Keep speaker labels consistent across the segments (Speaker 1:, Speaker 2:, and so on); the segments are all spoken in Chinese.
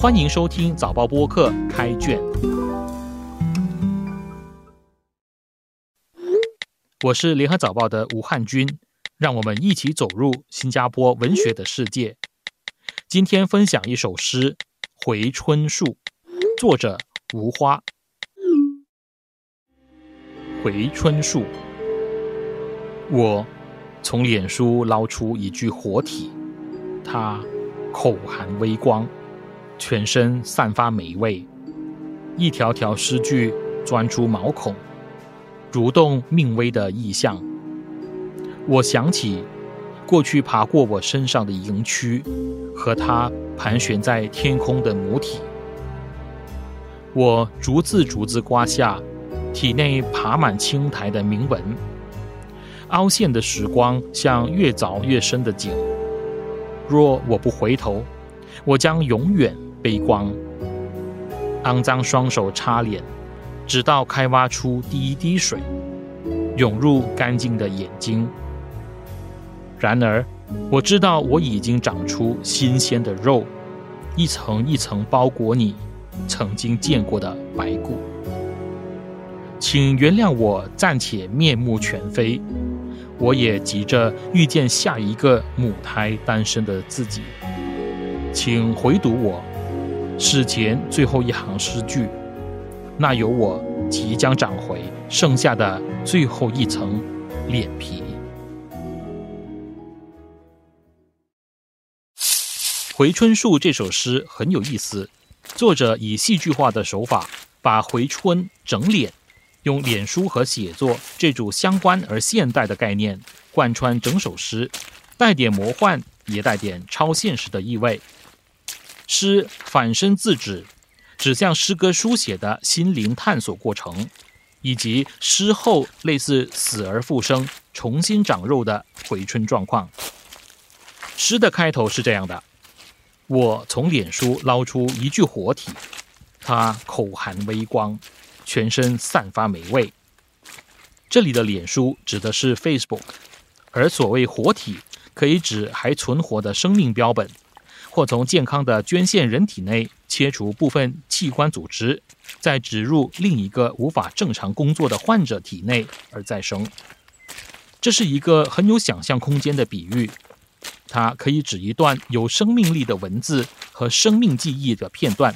Speaker 1: 欢迎收听早报播客开卷，我是联合早报的吴汉军，让我们一起走入新加坡文学的世界。今天分享一首诗《回春树》，作者吴花。回春树，我从脸书捞出一具活体，它口含微光，全身散发霉味，一条条诗句钻出毛孔，蠕动命微的意象。我想起过去爬过我身上的营区，和它盘旋在天空的母体。我逐字逐字刮下。体内爬满青苔的铭文，凹陷的时光像越凿越深的井。若我不回头，我将永远背光。肮脏双手擦脸，直到开挖出第一滴水，涌入干净的眼睛。然而，我知道我已经长出新鲜的肉，一层一层包裹你曾经见过的白骨。请原谅我暂且面目全非，我也急着遇见下一个母胎单身的自己。请回读我史前最后一行诗句，那有我即将长回剩下的最后一层脸皮。《回春树》这首诗很有意思，作者以戏剧化的手法把回春整脸。用脸书和写作这组相关而现代的概念贯穿整首诗，带点魔幻，也带点超现实的意味。诗反身自指，指向诗歌书写的心灵探索过程，以及诗后类似死而复生、重新长肉的回春状况。诗的开头是这样的：我从脸书捞出一具活体，它口含微光。全身散发霉味。这里的脸书指的是 Facebook，而所谓活体，可以指还存活的生命标本，或从健康的捐献人体内切除部分器官组织，再植入另一个无法正常工作的患者体内而再生。这是一个很有想象空间的比喻，它可以指一段有生命力的文字和生命记忆的片段。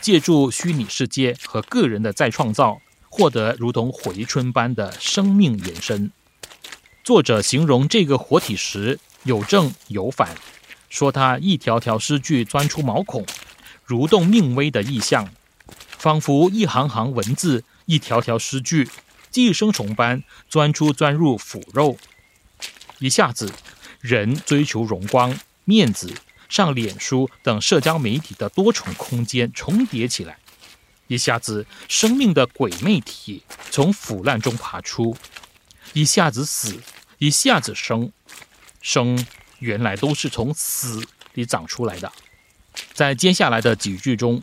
Speaker 1: 借助虚拟世界和个人的再创造，获得如同回春般的生命延伸。作者形容这个活体时有正有反，说他一条条诗句钻出毛孔，蠕动命微的意象，仿佛一行行文字、一条条诗句，寄生虫般钻出钻入腐肉。一下子，人追求荣光、面子。上脸书等社交媒体的多重空间重叠起来，一下子生命的鬼魅体从腐烂中爬出，一下子死，一下子生，生原来都是从死里长出来的。在接下来的几句中，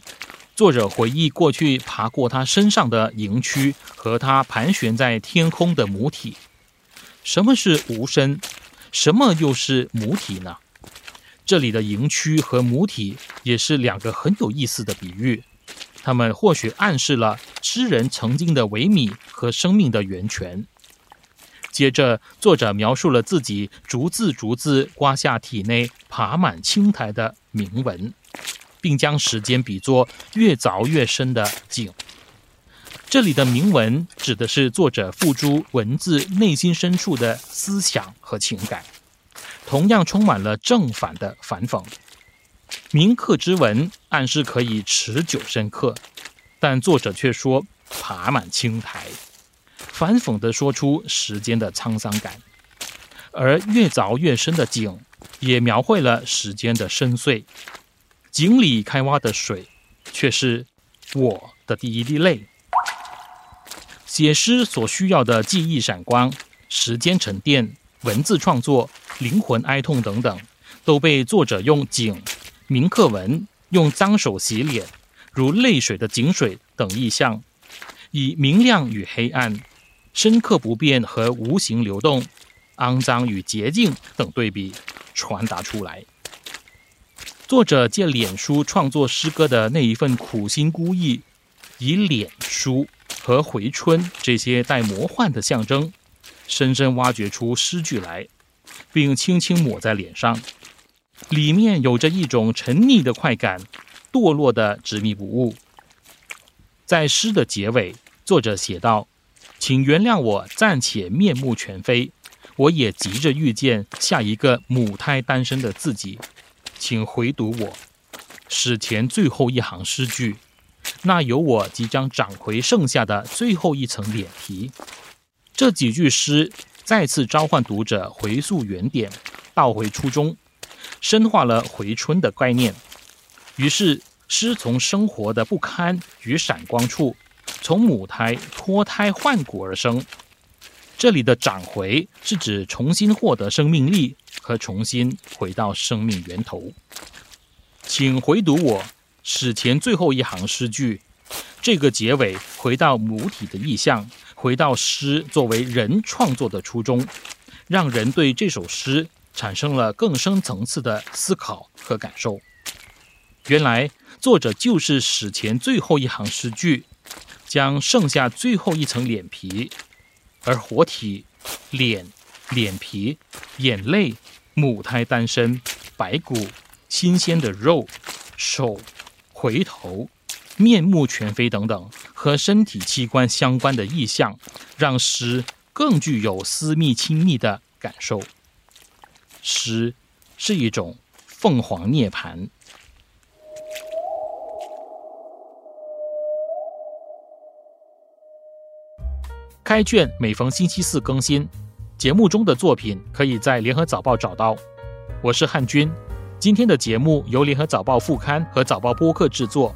Speaker 1: 作者回忆过去爬过他身上的营区和他盘旋在天空的母体。什么是无身？什么又是母体呢？这里的营区和母体也是两个很有意思的比喻，它们或许暗示了诗人曾经的萎靡和生命的源泉。接着，作者描述了自己逐字逐字刮下体内爬满青苔的铭文，并将时间比作越凿越深的井。这里的铭文指的是作者付诸文字内心深处的思想和情感。同样充满了正反的反讽，铭刻之文暗示可以持久深刻，但作者却说爬满青苔，反讽地说出时间的沧桑感。而越凿越深的井，也描绘了时间的深邃。井里开挖的水，却是我的第一滴泪。写诗所需要的记忆闪光、时间沉淀、文字创作。灵魂哀痛等等，都被作者用井、铭刻文、用脏手洗脸、如泪水的井水等意象，以明亮与黑暗、深刻不变和无形流动、肮脏与洁净等对比传达出来。作者借脸书创作诗歌的那一份苦心孤诣，以脸书和回春这些带魔幻的象征，深深挖掘出诗句来，并轻轻抹在脸上，里面有着一种沉溺的快感，堕落的执迷不悟。在诗的结尾，作者写道：“请原谅我暂且面目全非，我也急着遇见下一个母胎单身的自己。”请回读我史前最后一行诗句，那有我即将长回剩下的最后一层脸皮。这几句诗再次召唤读者回溯原点，倒回初衷，深化了回春的概念。于是，诗从生活的不堪与闪光处，从母胎脱胎换骨而生。这里的长回是指重新获得生命力。和重新回到生命源头，请回读我史前最后一行诗句。这个结尾回到母体的意象，回到诗作为人创作的初衷，让人对这首诗产生了更深层次的思考和感受。原来作者就是史前最后一行诗句，将剩下最后一层脸皮，而活体脸、脸皮、眼泪。母胎单身、白骨、新鲜的肉、手、回头、面目全非等等和身体器官相关的意象，让诗更具有私密亲密的感受。诗是一种凤凰涅槃。开卷每逢星期四更新。节目中的作品可以在联合早报找到。我是汉军，今天的节目由联合早报副刊和早报播客制作，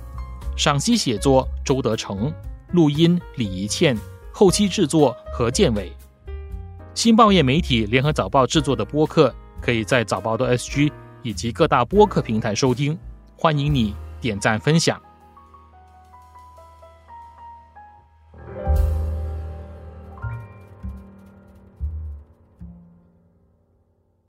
Speaker 1: 赏析写作周德成，录音李怡倩，后期制作何建伟。新报业媒体联合早报制作的播客，可以在早报的 SG 以及各大播客平台收听，欢迎你点赞分享。